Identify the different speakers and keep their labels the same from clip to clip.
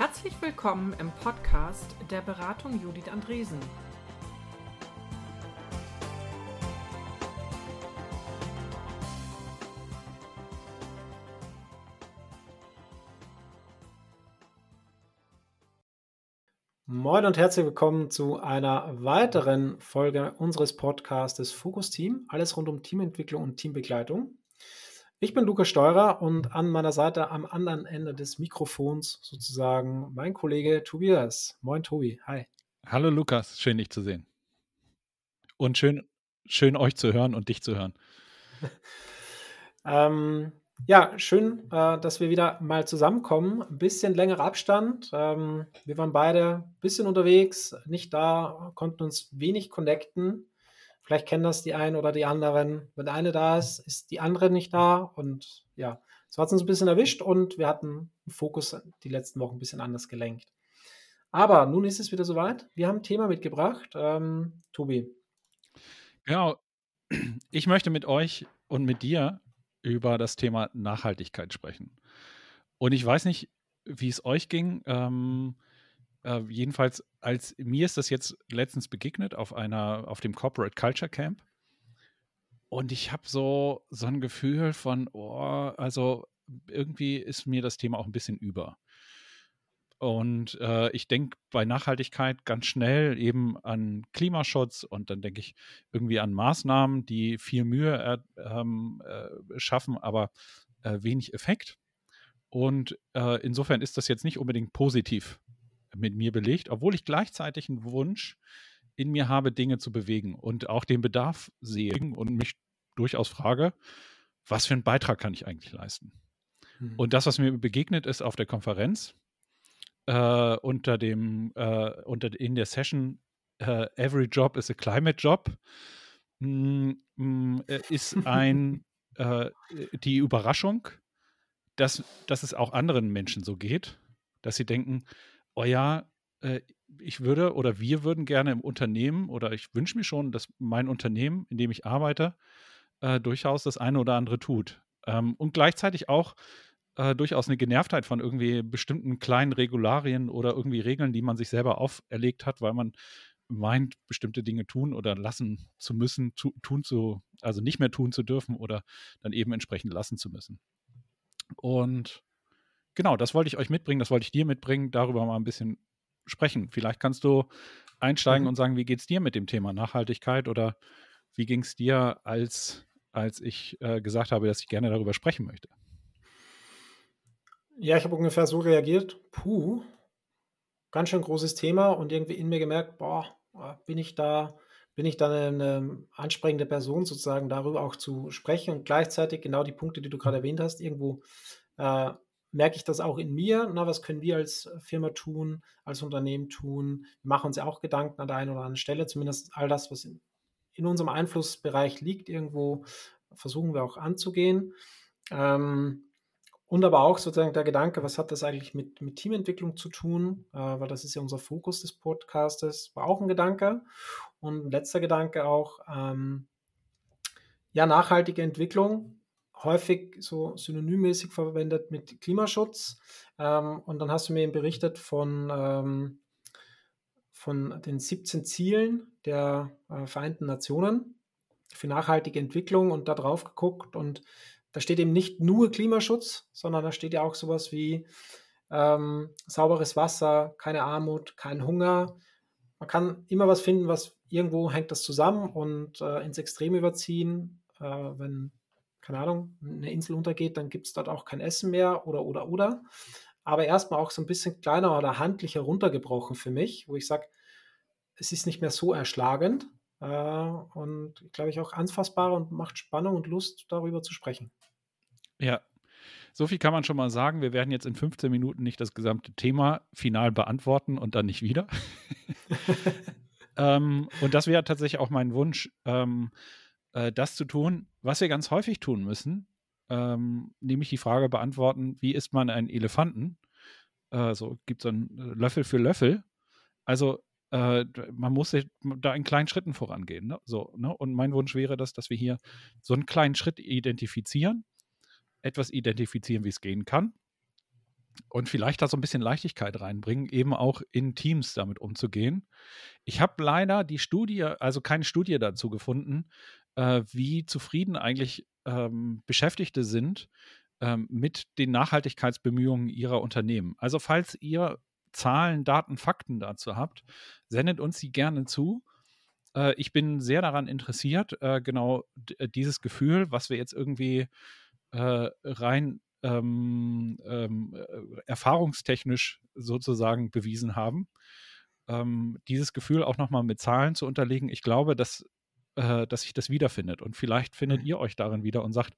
Speaker 1: Herzlich willkommen im Podcast der Beratung Judith Andresen.
Speaker 2: Moin und herzlich willkommen zu einer weiteren Folge unseres Podcastes Fokus Team. Alles rund um Teamentwicklung und Teambegleitung. Ich bin Lukas Steurer und an meiner Seite am anderen Ende des Mikrofons sozusagen mein Kollege Tobias. Moin Tobi, hi.
Speaker 3: Hallo Lukas, schön dich zu sehen. Und schön, schön euch zu hören und dich zu hören.
Speaker 2: ähm, ja, schön, äh, dass wir wieder mal zusammenkommen. Ein bisschen längerer Abstand. Ähm, wir waren beide ein bisschen unterwegs, nicht da, konnten uns wenig connecten. Vielleicht kennen das die einen oder die anderen. Wenn eine da ist, ist die andere nicht da. Und ja, so hat es uns ein bisschen erwischt und wir hatten den Fokus die letzten Wochen ein bisschen anders gelenkt. Aber nun ist es wieder soweit. Wir haben ein Thema mitgebracht. Ähm, Tobi.
Speaker 3: Genau. Ich möchte mit euch und mit dir über das Thema Nachhaltigkeit sprechen. Und ich weiß nicht, wie es euch ging. Ähm, äh, jedenfalls, als mir ist das jetzt letztens begegnet auf einer, auf dem Corporate Culture Camp. Und ich habe so, so ein Gefühl von, oh, also irgendwie ist mir das Thema auch ein bisschen über. Und äh, ich denke bei Nachhaltigkeit ganz schnell eben an Klimaschutz und dann denke ich irgendwie an Maßnahmen, die viel Mühe äh, äh, schaffen, aber äh, wenig Effekt. Und äh, insofern ist das jetzt nicht unbedingt positiv mit mir belegt, obwohl ich gleichzeitig einen Wunsch in mir habe, Dinge zu bewegen und auch den Bedarf sehe und mich durchaus frage, was für einen Beitrag kann ich eigentlich leisten? Mhm. Und das, was mir begegnet ist auf der Konferenz, äh, unter dem, äh, unter, in der Session äh, Every Job is a Climate Job, mh, mm, mh, äh, ist ein, äh, die Überraschung, dass, dass es auch anderen Menschen so geht, dass sie denken, oh ja, äh, ich würde oder wir würden gerne im Unternehmen oder ich wünsche mir schon, dass mein Unternehmen, in dem ich arbeite, äh, durchaus das eine oder andere tut. Ähm, und gleichzeitig auch äh, durchaus eine Genervtheit von irgendwie bestimmten kleinen Regularien oder irgendwie Regeln, die man sich selber auferlegt hat, weil man meint, bestimmte Dinge tun oder lassen zu müssen, tu, tun zu, also nicht mehr tun zu dürfen oder dann eben entsprechend lassen zu müssen. Und genau, das wollte ich euch mitbringen, das wollte ich dir mitbringen, darüber mal ein bisschen sprechen. Vielleicht kannst du einsteigen mhm. und sagen, wie geht es dir mit dem Thema Nachhaltigkeit oder wie ging es dir, als, als ich äh, gesagt habe, dass ich gerne darüber sprechen möchte?
Speaker 2: Ja, ich habe ungefähr so reagiert, puh, ganz schön großes Thema und irgendwie in mir gemerkt, boah, bin ich da, bin ich da eine, eine ansprechende Person sozusagen, darüber auch zu sprechen und gleichzeitig genau die Punkte, die du gerade erwähnt hast, irgendwo äh, merke ich das auch in mir. Na, was können wir als Firma tun, als Unternehmen tun? Wir machen uns ja auch Gedanken an der einen oder anderen Stelle, zumindest all das, was in, in unserem Einflussbereich liegt, irgendwo versuchen wir auch anzugehen. Ähm, und aber auch sozusagen der Gedanke, was hat das eigentlich mit, mit Teamentwicklung zu tun? Äh, weil das ist ja unser Fokus des Podcastes, war auch ein Gedanke. Und letzter Gedanke auch, ähm, ja, nachhaltige Entwicklung häufig so synonymmäßig verwendet mit Klimaschutz. Ähm, und dann hast du mir eben berichtet von, ähm, von den 17 Zielen der äh, Vereinten Nationen für nachhaltige Entwicklung und da drauf geguckt. Und da steht eben nicht nur Klimaschutz, sondern da steht ja auch sowas wie ähm, sauberes Wasser, keine Armut, kein Hunger. Man kann immer was finden, was irgendwo hängt das zusammen und äh, ins Extrem überziehen, äh, wenn keine Ahnung, eine Insel untergeht, dann gibt es dort auch kein Essen mehr oder, oder, oder. Aber erstmal auch so ein bisschen kleiner oder handlicher runtergebrochen für mich, wo ich sage, es ist nicht mehr so erschlagend äh, und, glaube ich, auch anfassbarer und macht Spannung und Lust, darüber zu sprechen.
Speaker 3: Ja, so viel kann man schon mal sagen. Wir werden jetzt in 15 Minuten nicht das gesamte Thema final beantworten und dann nicht wieder. ähm, und das wäre tatsächlich auch mein Wunsch, ähm, äh, das zu tun, was wir ganz häufig tun müssen, ähm, nämlich die Frage beantworten, wie isst man einen Elefanten? Äh, so gibt es einen äh, Löffel für Löffel. Also äh, man muss da in kleinen Schritten vorangehen. Ne? So, ne? Und mein Wunsch wäre das, dass wir hier so einen kleinen Schritt identifizieren, etwas identifizieren, wie es gehen kann. und vielleicht da so ein bisschen Leichtigkeit reinbringen, eben auch in Teams damit umzugehen. Ich habe leider die Studie, also keine Studie dazu gefunden, äh, wie zufrieden eigentlich ähm, Beschäftigte sind ähm, mit den Nachhaltigkeitsbemühungen ihrer Unternehmen. Also falls ihr Zahlen, Daten, Fakten dazu habt, sendet uns sie gerne zu. Äh, ich bin sehr daran interessiert, äh, genau äh, dieses Gefühl, was wir jetzt irgendwie äh, rein ähm, ähm, äh, erfahrungstechnisch sozusagen bewiesen haben. Ähm, dieses Gefühl auch nochmal mit Zahlen zu unterlegen, ich glaube, dass, äh, dass sich das wiederfindet. Und vielleicht findet mhm. ihr euch darin wieder und sagt,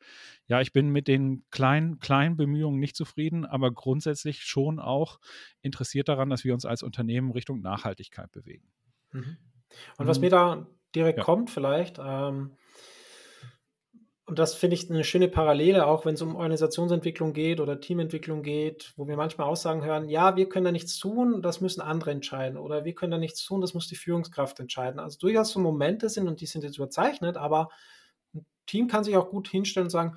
Speaker 3: ja, ich bin mit den kleinen, kleinen Bemühungen nicht zufrieden, aber grundsätzlich schon auch interessiert daran, dass wir uns als Unternehmen Richtung Nachhaltigkeit bewegen.
Speaker 2: Mhm. Und was mhm. mir da direkt ja. kommt, vielleicht, ähm, und das finde ich eine schöne Parallele, auch wenn es um Organisationsentwicklung geht oder Teamentwicklung geht, wo wir manchmal Aussagen hören, ja, wir können da nichts tun, das müssen andere entscheiden. Oder wir können da nichts tun, das muss die Führungskraft entscheiden. Also durchaus so Momente sind und die sind jetzt überzeichnet, aber ein Team kann sich auch gut hinstellen und sagen,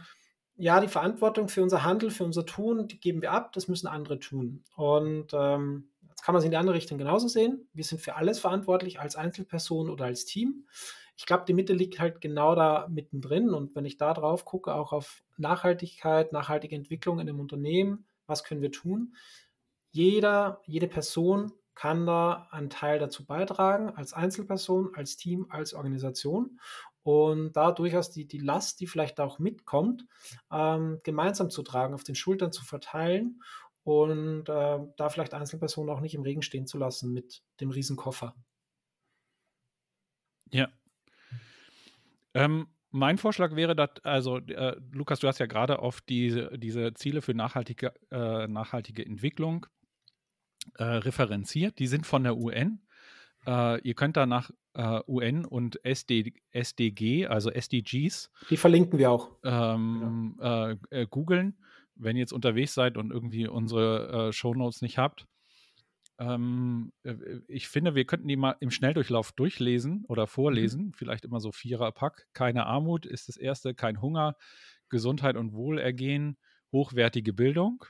Speaker 2: ja, die Verantwortung für unser Handel, für unser Tun, die geben wir ab, das müssen andere tun. Und ähm, jetzt kann man es in die andere Richtung genauso sehen. Wir sind für alles verantwortlich als Einzelperson oder als Team ich glaube, die Mitte liegt halt genau da mittendrin. Und wenn ich da drauf gucke, auch auf Nachhaltigkeit, nachhaltige Entwicklung in einem Unternehmen, was können wir tun? Jeder, jede Person kann da einen Teil dazu beitragen, als Einzelperson, als Team, als Organisation. Und da durchaus die, die Last, die vielleicht auch mitkommt, ähm, gemeinsam zu tragen, auf den Schultern zu verteilen und äh, da vielleicht Einzelpersonen auch nicht im Regen stehen zu lassen mit dem Riesenkoffer.
Speaker 3: Ja, ähm, mein Vorschlag wäre, dass, also äh, Lukas, du hast ja gerade auf diese, diese Ziele für nachhaltige, äh, nachhaltige Entwicklung äh, referenziert. Die sind von der UN. Äh, ihr könnt da nach äh, UN und SD, SDG, also SDGs.
Speaker 2: Die verlinken wir auch.
Speaker 3: Ähm, genau. Äh, googeln, wenn ihr jetzt unterwegs seid und irgendwie unsere Shownotes nicht habt. Ähm, äh, ich finde, wir könnten die mal im Schnelldurchlauf durchlesen oder mhm. vorlesen. Mhm. Vielleicht immer so Vierer-Pack. Keine Armut ist das erste, kein Hunger, Gesundheit und Wohlergehen, hochwertige Bildung.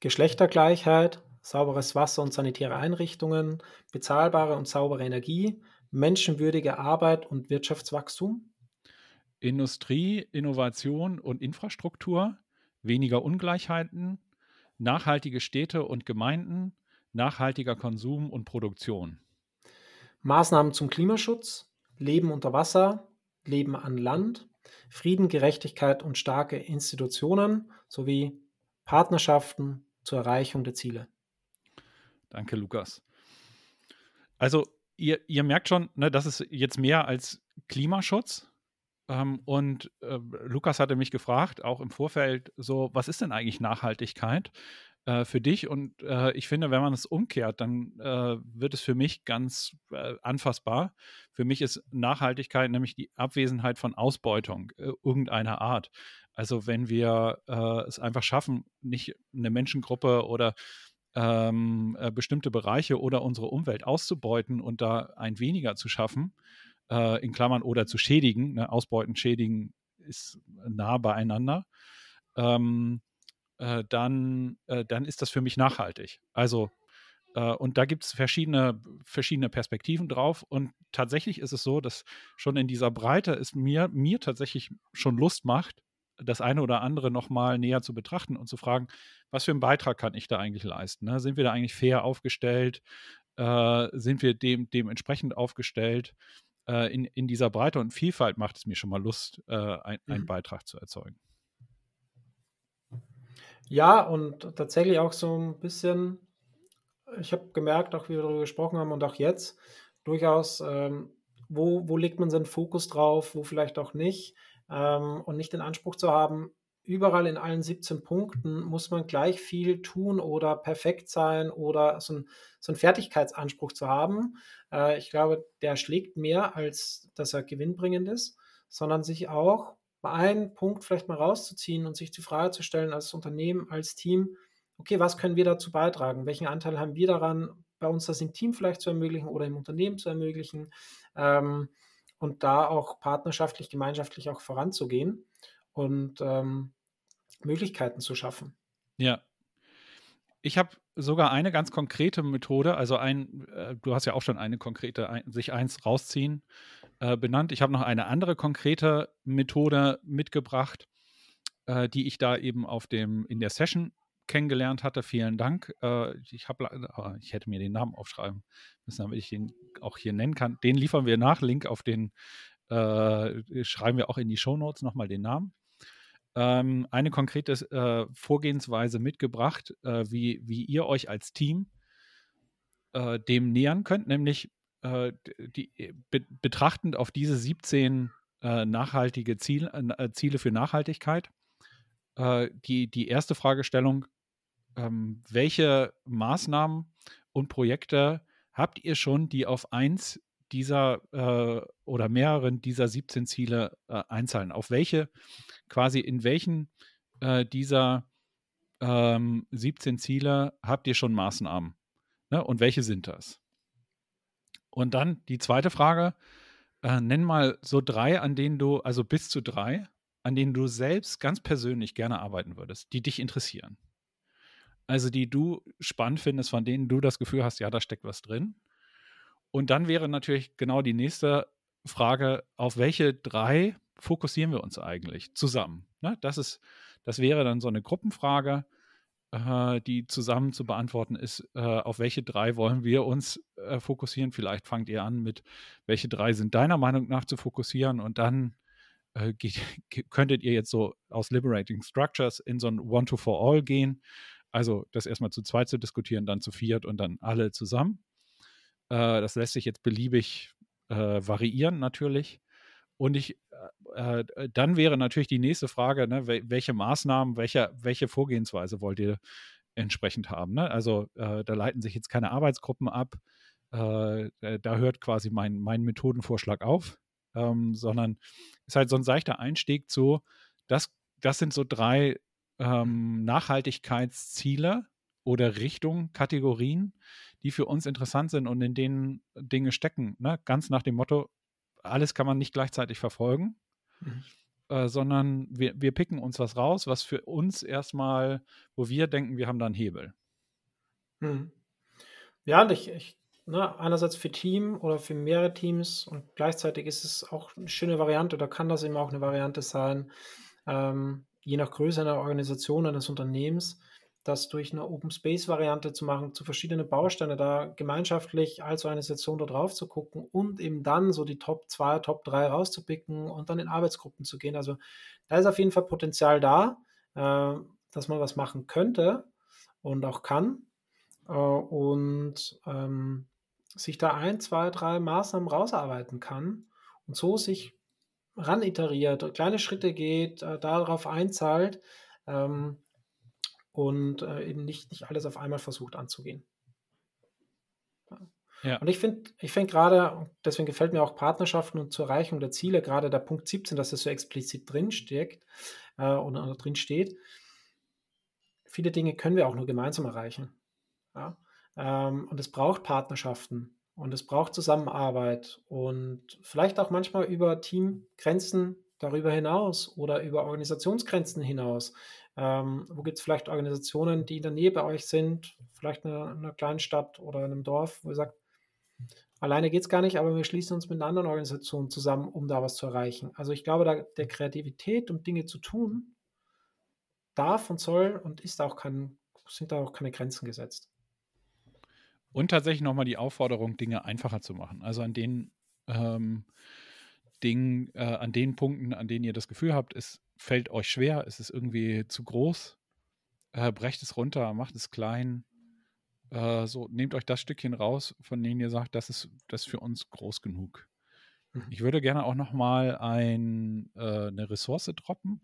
Speaker 2: Geschlechtergleichheit, sauberes Wasser und sanitäre Einrichtungen, bezahlbare und saubere Energie, menschenwürdige Arbeit und Wirtschaftswachstum.
Speaker 3: Industrie, Innovation und Infrastruktur, weniger Ungleichheiten, nachhaltige Städte und Gemeinden, nachhaltiger Konsum und Produktion.
Speaker 2: Maßnahmen zum Klimaschutz, Leben unter Wasser, Leben an Land, Frieden, Gerechtigkeit und starke Institutionen sowie Partnerschaften zur Erreichung der Ziele.
Speaker 3: Danke, Lukas. Also, ihr, ihr merkt schon, ne, das ist jetzt mehr als Klimaschutz. Ähm, und äh, Lukas hatte mich gefragt, auch im Vorfeld, so, was ist denn eigentlich Nachhaltigkeit? Äh, für dich. Und äh, ich finde, wenn man es umkehrt, dann äh, wird es für mich ganz äh, anfassbar. Für mich ist Nachhaltigkeit nämlich die Abwesenheit von Ausbeutung äh, irgendeiner Art. Also wenn wir äh, es einfach schaffen, nicht eine Menschengruppe oder ähm, bestimmte Bereiche oder unsere Umwelt auszubeuten und da ein weniger zu schaffen, in Klammern oder zu schädigen, ne? ausbeuten, schädigen ist nah beieinander. Ähm, äh, dann, äh, dann ist das für mich nachhaltig. Also, äh, und da gibt es verschiedene, verschiedene Perspektiven drauf. Und tatsächlich ist es so, dass schon in dieser Breite es mir, mir tatsächlich schon Lust macht, das eine oder andere nochmal näher zu betrachten und zu fragen, was für einen Beitrag kann ich da eigentlich leisten? Ne? Sind wir da eigentlich fair aufgestellt? Äh, sind wir dem, dementsprechend aufgestellt? Äh, in, in dieser Breite und Vielfalt macht es mir schon mal Lust, äh, ein, einen mhm. Beitrag zu erzeugen.
Speaker 2: Ja, und tatsächlich auch so ein bisschen, ich habe gemerkt, auch wie wir darüber gesprochen haben und auch jetzt, durchaus, ähm, wo, wo legt man seinen Fokus drauf, wo vielleicht auch nicht. Ähm, und nicht den Anspruch zu haben, überall in allen 17 Punkten muss man gleich viel tun oder perfekt sein oder so, ein, so einen Fertigkeitsanspruch zu haben. Äh, ich glaube, der schlägt mehr, als dass er gewinnbringend ist, sondern sich auch mal einen Punkt vielleicht mal rauszuziehen und sich die Frage zu stellen als Unternehmen, als Team, okay, was können wir dazu beitragen? Welchen Anteil haben wir daran, bei uns das im Team vielleicht zu ermöglichen oder im Unternehmen zu ermöglichen? Ähm, und da auch partnerschaftlich, gemeinschaftlich auch voranzugehen und ähm, Möglichkeiten zu schaffen.
Speaker 3: Ja. ich habe sogar eine ganz konkrete Methode, also ein, äh, du hast ja auch schon eine konkrete, ein, sich eins rausziehen äh, benannt. Ich habe noch eine andere konkrete Methode mitgebracht, äh, die ich da eben auf dem, in der Session kennengelernt hatte. Vielen Dank. Äh, ich, hab, äh, ich hätte mir den Namen aufschreiben müssen, damit ich ihn auch hier nennen kann. Den liefern wir nach. Link auf den äh, schreiben wir auch in die Show Notes nochmal den Namen. Ähm, eine konkrete äh, Vorgehensweise mitgebracht, äh, wie, wie ihr euch als Team äh, dem nähern könnt, nämlich die, be betrachtend auf diese 17 nachhaltige Ziel, Ziele für Nachhaltigkeit. die, die erste Fragestellung, ähm, welche Maßnahmen und Projekte habt ihr schon, die auf eins dieser äh, oder mehreren dieser 17 Ziele äh, einzahlen? Auf welche, quasi in welchen äh, dieser ähm, 17 Ziele habt ihr schon Maßnahmen? Ne? Und welche sind das? Und dann die zweite Frage, äh, nenn mal so drei, an denen du, also bis zu drei, an denen du selbst ganz persönlich gerne arbeiten würdest, die dich interessieren. Also die du spannend findest, von denen du das Gefühl hast, ja, da steckt was drin. Und dann wäre natürlich genau die nächste Frage, auf welche drei fokussieren wir uns eigentlich zusammen? Ne? Das, ist, das wäre dann so eine Gruppenfrage, äh, die zusammen zu beantworten ist, äh, auf welche drei wollen wir uns äh, fokussieren? Vielleicht fangt ihr an mit, welche drei sind deiner Meinung nach zu fokussieren und dann äh, geht, könntet ihr jetzt so aus Liberating Structures in so ein One-to-For-All gehen also das erstmal zu zweit zu diskutieren, dann zu viert und dann alle zusammen. Äh, das lässt sich jetzt beliebig äh, variieren natürlich. Und ich, äh, äh dann wäre natürlich die nächste Frage, ne, welche Maßnahmen, welche, welche Vorgehensweise wollt ihr entsprechend haben? Ne? Also äh, da leiten sich jetzt keine Arbeitsgruppen ab. Äh, da hört quasi mein, mein Methodenvorschlag auf, ähm, sondern ist halt so ein seichter Einstieg zu, das, das sind so drei ähm, Nachhaltigkeitsziele oder Richtungen, Kategorien, die für uns interessant sind und in denen Dinge stecken. Ne? Ganz nach dem Motto, alles kann man nicht gleichzeitig verfolgen, mhm. äh, sondern wir, wir picken uns was raus, was für uns erstmal, wo wir denken, wir haben da einen Hebel.
Speaker 2: Mhm. Ja, und ich, ich ne, einerseits für Team oder für mehrere Teams und gleichzeitig ist es auch eine schöne Variante oder kann das eben auch eine Variante sein, ähm, je nach Größe einer Organisation, eines Unternehmens, das durch eine Open Space Variante zu machen, zu verschiedenen Bausteine da gemeinschaftlich als Organisation da drauf zu gucken und eben dann so die Top 2, Top 3 rauszupicken und dann in Arbeitsgruppen zu gehen. Also da ist auf jeden Fall Potenzial da, äh, dass man was machen könnte und auch kann äh, und ähm, sich da ein, zwei, drei Maßnahmen rausarbeiten kann und so sich ran iteriert, kleine Schritte geht, äh, darauf einzahlt ähm, und äh, eben nicht, nicht alles auf einmal versucht anzugehen. Ja. Und ich finde, ich finde gerade, deswegen gefällt mir auch Partnerschaften und zur Erreichung der Ziele, gerade der Punkt 17, dass das so explizit drinsteckt äh, oder, oder drin steht. Viele Dinge können wir auch nur gemeinsam erreichen. Ja? Ähm, und es braucht Partnerschaften. Und es braucht Zusammenarbeit und vielleicht auch manchmal über Teamgrenzen darüber hinaus oder über Organisationsgrenzen hinaus. Ähm, wo gibt es vielleicht Organisationen, die in der Nähe bei euch sind, vielleicht in einer, in einer kleinen Stadt oder in einem Dorf, wo ihr sagt, alleine geht es gar nicht, aber wir schließen uns mit einer anderen Organisation zusammen, um da was zu erreichen. Also ich glaube, da, der Kreativität, um Dinge zu tun, darf und soll und ist auch kein, sind da auch keine Grenzen gesetzt.
Speaker 3: Und tatsächlich nochmal die Aufforderung, Dinge einfacher zu machen. Also an den ähm, Dingen, äh, an den Punkten, an denen ihr das Gefühl habt, es fällt euch schwer, es ist irgendwie zu groß, äh, brecht es runter, macht es klein. Äh, so, nehmt euch das Stückchen raus, von denen ihr sagt, das ist das ist für uns groß genug. Mhm. Ich würde gerne auch nochmal ein, äh, eine Ressource droppen,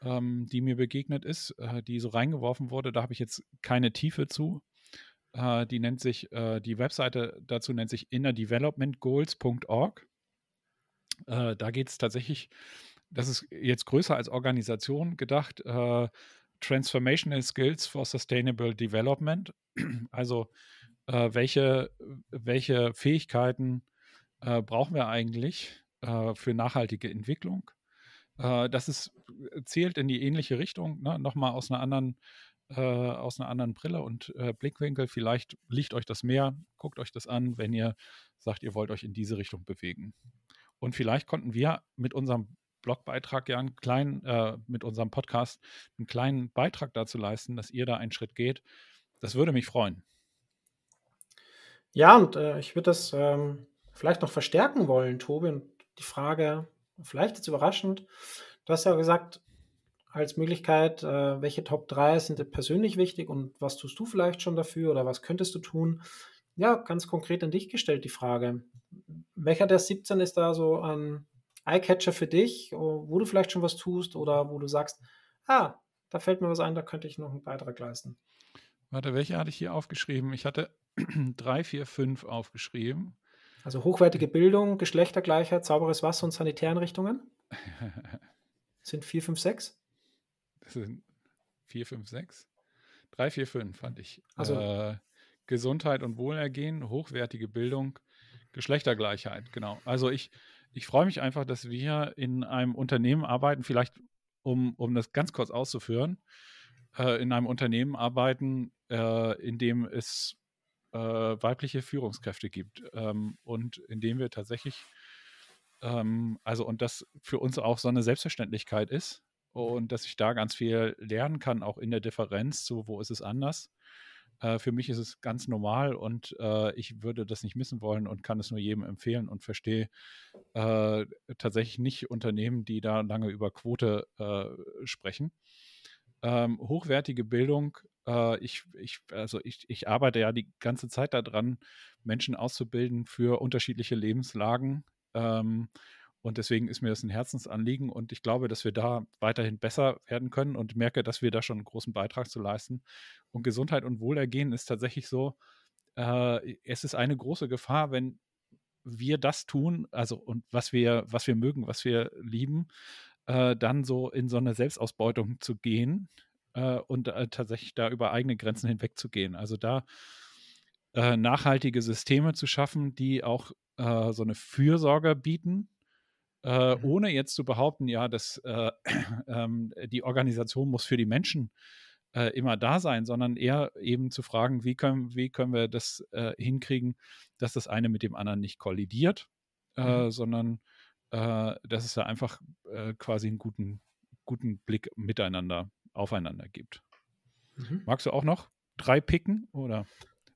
Speaker 3: ähm, die mir begegnet ist, äh, die so reingeworfen wurde. Da habe ich jetzt keine Tiefe zu. Äh, die nennt sich, äh, die Webseite dazu nennt sich innerdevelopmentgoals.org. Äh, da geht es tatsächlich, das ist jetzt größer als Organisation gedacht, äh, Transformational Skills for Sustainable Development. Also äh, welche, welche Fähigkeiten äh, brauchen wir eigentlich für nachhaltige Entwicklung? das ist, zählt in die ähnliche Richtung, ne? nochmal aus einer anderen äh, aus einer anderen Brille und äh, Blickwinkel. Vielleicht liegt euch das mehr, guckt euch das an, wenn ihr sagt, ihr wollt euch in diese Richtung bewegen. Und vielleicht konnten wir mit unserem Blogbeitrag ja einen kleinen, äh, mit unserem Podcast einen kleinen Beitrag dazu leisten, dass ihr da einen Schritt geht. Das würde mich freuen.
Speaker 2: Ja, und äh, ich würde das ähm, vielleicht noch verstärken wollen, Tobi, und die Frage, vielleicht jetzt überraschend, du hast ja gesagt, als Möglichkeit, äh, welche Top 3 sind dir persönlich wichtig und was tust du vielleicht schon dafür oder was könntest du tun? Ja, ganz konkret an dich gestellt die Frage. Welcher der 17 ist da so ein Eyecatcher für dich, wo du vielleicht schon was tust oder wo du sagst, ah, da fällt mir was ein, da könnte ich noch einen Beitrag leisten?
Speaker 3: Warte, welche hatte ich hier aufgeschrieben? Ich hatte 3, 4, 5 aufgeschrieben.
Speaker 2: Also hochwertige Bildung, Geschlechtergleichheit, sauberes Wasser und Sanitäreinrichtungen? sind 4, 5, 6?
Speaker 3: Das sind 4, 5, 6? 3, 4, 5 fand ich.
Speaker 2: Also
Speaker 3: äh, Gesundheit und Wohlergehen, hochwertige Bildung, Geschlechtergleichheit, genau. Also ich, ich freue mich einfach, dass wir in einem Unternehmen arbeiten, vielleicht um, um das ganz kurz auszuführen, äh, in einem Unternehmen arbeiten, äh, in dem es äh, weibliche Führungskräfte gibt ähm, und in dem wir tatsächlich, ähm, also und das für uns auch so eine Selbstverständlichkeit ist und dass ich da ganz viel lernen kann, auch in der Differenz zu, wo ist es anders. Äh, für mich ist es ganz normal und äh, ich würde das nicht missen wollen und kann es nur jedem empfehlen und verstehe äh, tatsächlich nicht Unternehmen, die da lange über Quote äh, sprechen. Ähm, hochwertige Bildung, äh, ich, ich, also ich, ich arbeite ja die ganze Zeit daran, Menschen auszubilden für unterschiedliche Lebenslagen. Ähm, und deswegen ist mir das ein Herzensanliegen und ich glaube, dass wir da weiterhin besser werden können und merke, dass wir da schon einen großen Beitrag zu leisten. Und Gesundheit und Wohlergehen ist tatsächlich so, äh, es ist eine große Gefahr, wenn wir das tun, also und was wir, was wir mögen, was wir lieben, äh, dann so in so eine Selbstausbeutung zu gehen äh, und äh, tatsächlich da über eigene Grenzen hinweg zu gehen. Also da äh, nachhaltige Systeme zu schaffen, die auch äh, so eine Fürsorge bieten äh, mhm. ohne jetzt zu behaupten, ja, dass äh, ähm, die Organisation muss für die Menschen äh, immer da sein, sondern eher eben zu fragen, wie können, wie können wir das äh, hinkriegen, dass das eine mit dem anderen nicht kollidiert, äh, mhm. sondern äh, dass es da einfach quasi einen guten, guten Blick miteinander, aufeinander gibt. Mhm. Magst du auch noch drei picken oder?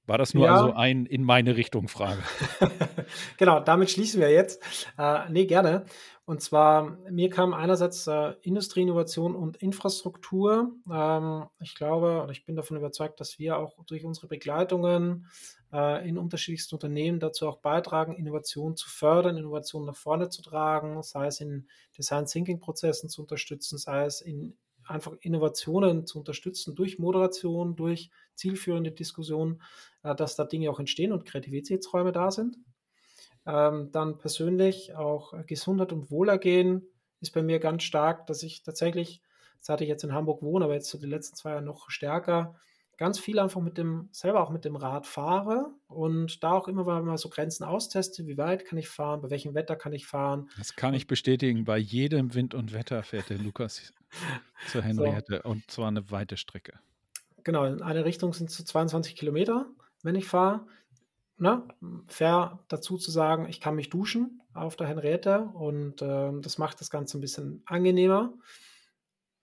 Speaker 3: War das nur ja. also ein in meine Richtung Frage?
Speaker 2: genau, damit schließen wir jetzt. Äh, nee, gerne. Und zwar, mir kam einerseits äh, Industrieinnovation und Infrastruktur. Ähm, ich glaube oder ich bin davon überzeugt, dass wir auch durch unsere Begleitungen äh, in unterschiedlichsten Unternehmen dazu auch beitragen, Innovation zu fördern, Innovation nach vorne zu tragen, sei es in Design Thinking Prozessen zu unterstützen, sei es in einfach Innovationen zu unterstützen durch Moderation, durch zielführende Diskussionen, äh, dass da Dinge auch entstehen und Kreativitätsräume da sind. Ähm, dann persönlich auch Gesundheit und Wohlergehen ist bei mir ganz stark, dass ich tatsächlich, seit ich jetzt in Hamburg wohne, aber jetzt so die letzten zwei Jahre noch stärker, ganz viel einfach mit dem, selber auch mit dem Rad fahre und da auch immer mal so Grenzen austeste, wie weit kann ich fahren, bei welchem Wetter kann ich fahren.
Speaker 3: Das kann ich bestätigen, bei jedem Wind und Wetter fährt der Lukas zur Henriette so. und zwar eine weite Strecke.
Speaker 2: Genau, in eine Richtung sind es so 22 Kilometer, wenn ich fahre. Na, fair dazu zu sagen, ich kann mich duschen auf der Henriette und äh, das macht das Ganze ein bisschen angenehmer.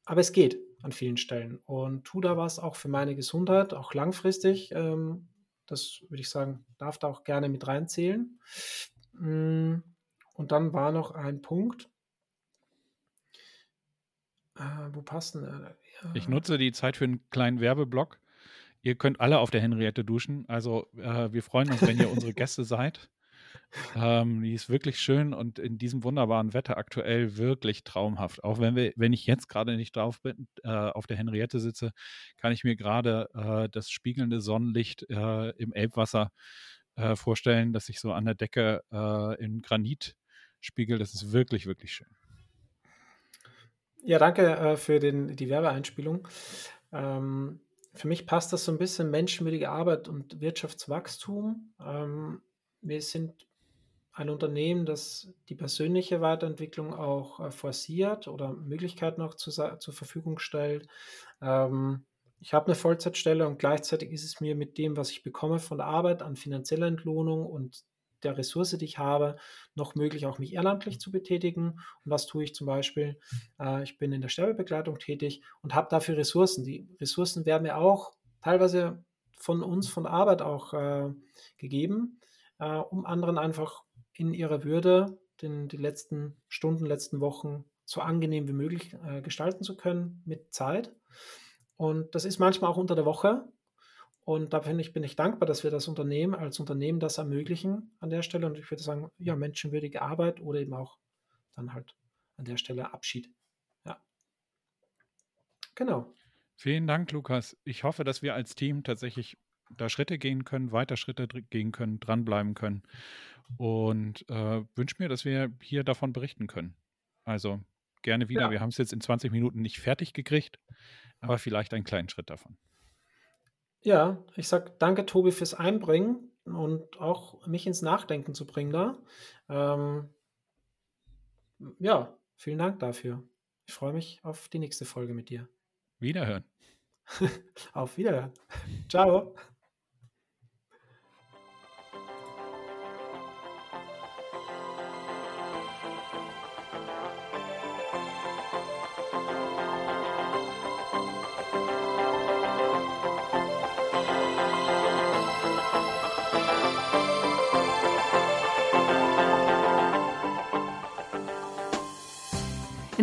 Speaker 2: Aber es geht an vielen Stellen und tu da was auch für meine Gesundheit, auch langfristig. Ähm, das würde ich sagen, darf da auch gerne mit reinzählen. Mm, und dann war noch ein Punkt, äh, wo passt denn? Äh.
Speaker 3: Ich nutze die Zeit für einen kleinen Werbeblock. Ihr könnt alle auf der Henriette duschen. Also äh, wir freuen uns, wenn ihr unsere Gäste seid. Ähm, die ist wirklich schön und in diesem wunderbaren Wetter aktuell wirklich traumhaft. Auch wenn wir, wenn ich jetzt gerade nicht drauf bin, äh, auf der Henriette sitze, kann ich mir gerade äh, das spiegelnde Sonnenlicht äh, im Elbwasser äh, vorstellen, dass sich so an der Decke in Granit spiegelt. Das ist wirklich, wirklich schön.
Speaker 2: Ja, danke äh, für den, die Werbeeinspielung. Ähm, für mich passt das so ein bisschen menschenwürdige Arbeit und Wirtschaftswachstum. Ähm, wir sind ein Unternehmen, das die persönliche Weiterentwicklung auch äh, forciert oder Möglichkeiten auch zu, zur Verfügung stellt. Ähm, ich habe eine Vollzeitstelle und gleichzeitig ist es mir mit dem, was ich bekomme von der Arbeit an finanzieller Entlohnung und der Ressource, die ich habe, noch möglich, auch mich ehrenamtlich zu betätigen. Und was tue ich zum Beispiel? Äh, ich bin in der Sterbebegleitung tätig und habe dafür Ressourcen. Die Ressourcen werden mir auch teilweise von uns, von Arbeit auch äh, gegeben, äh, um anderen einfach in ihrer Würde den, die letzten Stunden, letzten Wochen so angenehm wie möglich äh, gestalten zu können mit Zeit. Und das ist manchmal auch unter der Woche. Und da bin ich, bin ich dankbar, dass wir das Unternehmen als Unternehmen das ermöglichen an der Stelle. Und ich würde sagen, ja, menschenwürdige Arbeit oder eben auch dann halt an der Stelle Abschied. Ja. Genau.
Speaker 3: Vielen Dank, Lukas. Ich hoffe, dass wir als Team tatsächlich da Schritte gehen können, weiter Schritte gehen können, dranbleiben können und äh, wünsche mir, dass wir hier davon berichten können. Also gerne wieder. Ja. Wir haben es jetzt in 20 Minuten nicht fertig gekriegt, aber vielleicht einen kleinen Schritt davon.
Speaker 2: Ja, ich sage danke, Tobi, fürs Einbringen und auch mich ins Nachdenken zu bringen da. Ähm, ja, vielen Dank dafür. Ich freue mich auf die nächste Folge mit dir.
Speaker 3: Wiederhören.
Speaker 2: auf Wiederhören. Ciao.